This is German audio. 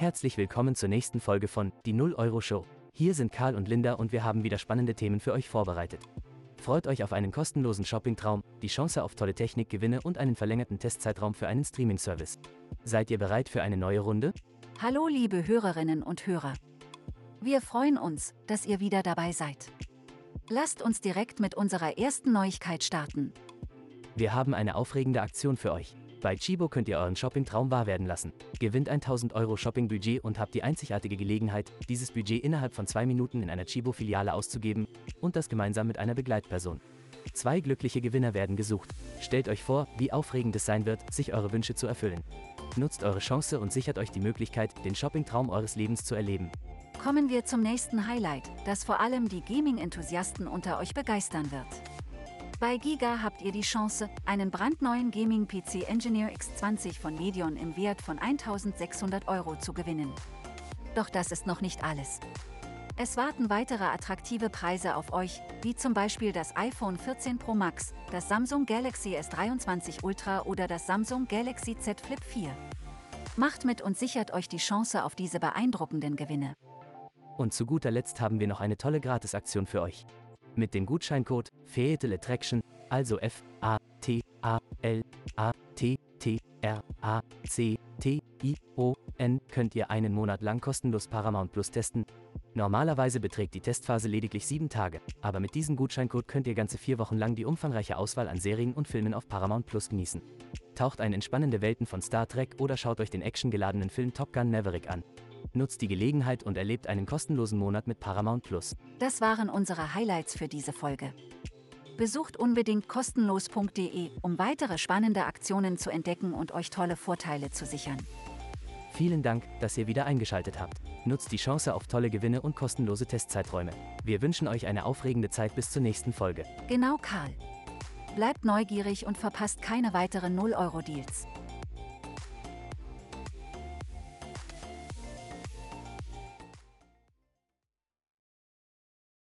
Herzlich willkommen zur nächsten Folge von Die 0 Euro Show. Hier sind Karl und Linda und wir haben wieder spannende Themen für euch vorbereitet. Freut euch auf einen kostenlosen Shoppingtraum, die Chance auf tolle Technikgewinne und einen verlängerten Testzeitraum für einen Streaming-Service. Seid ihr bereit für eine neue Runde? Hallo liebe Hörerinnen und Hörer. Wir freuen uns, dass ihr wieder dabei seid. Lasst uns direkt mit unserer ersten Neuigkeit starten. Wir haben eine aufregende Aktion für euch. Bei Chibo könnt ihr euren Shopping-Traum wahr werden lassen. Gewinnt 1000 Euro Shopping-Budget und habt die einzigartige Gelegenheit, dieses Budget innerhalb von zwei Minuten in einer Chibo-Filiale auszugeben und das gemeinsam mit einer Begleitperson. Zwei glückliche Gewinner werden gesucht. Stellt euch vor, wie aufregend es sein wird, sich eure Wünsche zu erfüllen. Nutzt eure Chance und sichert euch die Möglichkeit, den Shopping-Traum eures Lebens zu erleben. Kommen wir zum nächsten Highlight, das vor allem die Gaming-Enthusiasten unter euch begeistern wird. Bei Giga habt ihr die Chance, einen brandneuen Gaming-PC Engineer X20 von Medion im Wert von 1600 Euro zu gewinnen. Doch das ist noch nicht alles. Es warten weitere attraktive Preise auf euch, wie zum Beispiel das iPhone 14 Pro Max, das Samsung Galaxy S23 Ultra oder das Samsung Galaxy Z Flip 4. Macht mit und sichert euch die Chance auf diese beeindruckenden Gewinne. Und zu guter Letzt haben wir noch eine tolle Gratisaktion für euch. Mit dem Gutscheincode Fatal Attraction, also F A T A L A T T R A C T I O N könnt ihr einen Monat lang kostenlos Paramount Plus testen. Normalerweise beträgt die Testphase lediglich sieben Tage, aber mit diesem Gutscheincode könnt ihr ganze vier Wochen lang die umfangreiche Auswahl an Serien und Filmen auf Paramount Plus genießen. Taucht ein in spannende Welten von Star Trek oder schaut euch den actiongeladenen Film Top Gun Maverick an. Nutzt die Gelegenheit und erlebt einen kostenlosen Monat mit Paramount Plus. Das waren unsere Highlights für diese Folge. Besucht unbedingt kostenlos.de, um weitere spannende Aktionen zu entdecken und euch tolle Vorteile zu sichern. Vielen Dank, dass ihr wieder eingeschaltet habt. Nutzt die Chance auf tolle Gewinne und kostenlose Testzeiträume. Wir wünschen euch eine aufregende Zeit bis zur nächsten Folge. Genau, Karl. Bleibt neugierig und verpasst keine weiteren 0-Euro-Deals.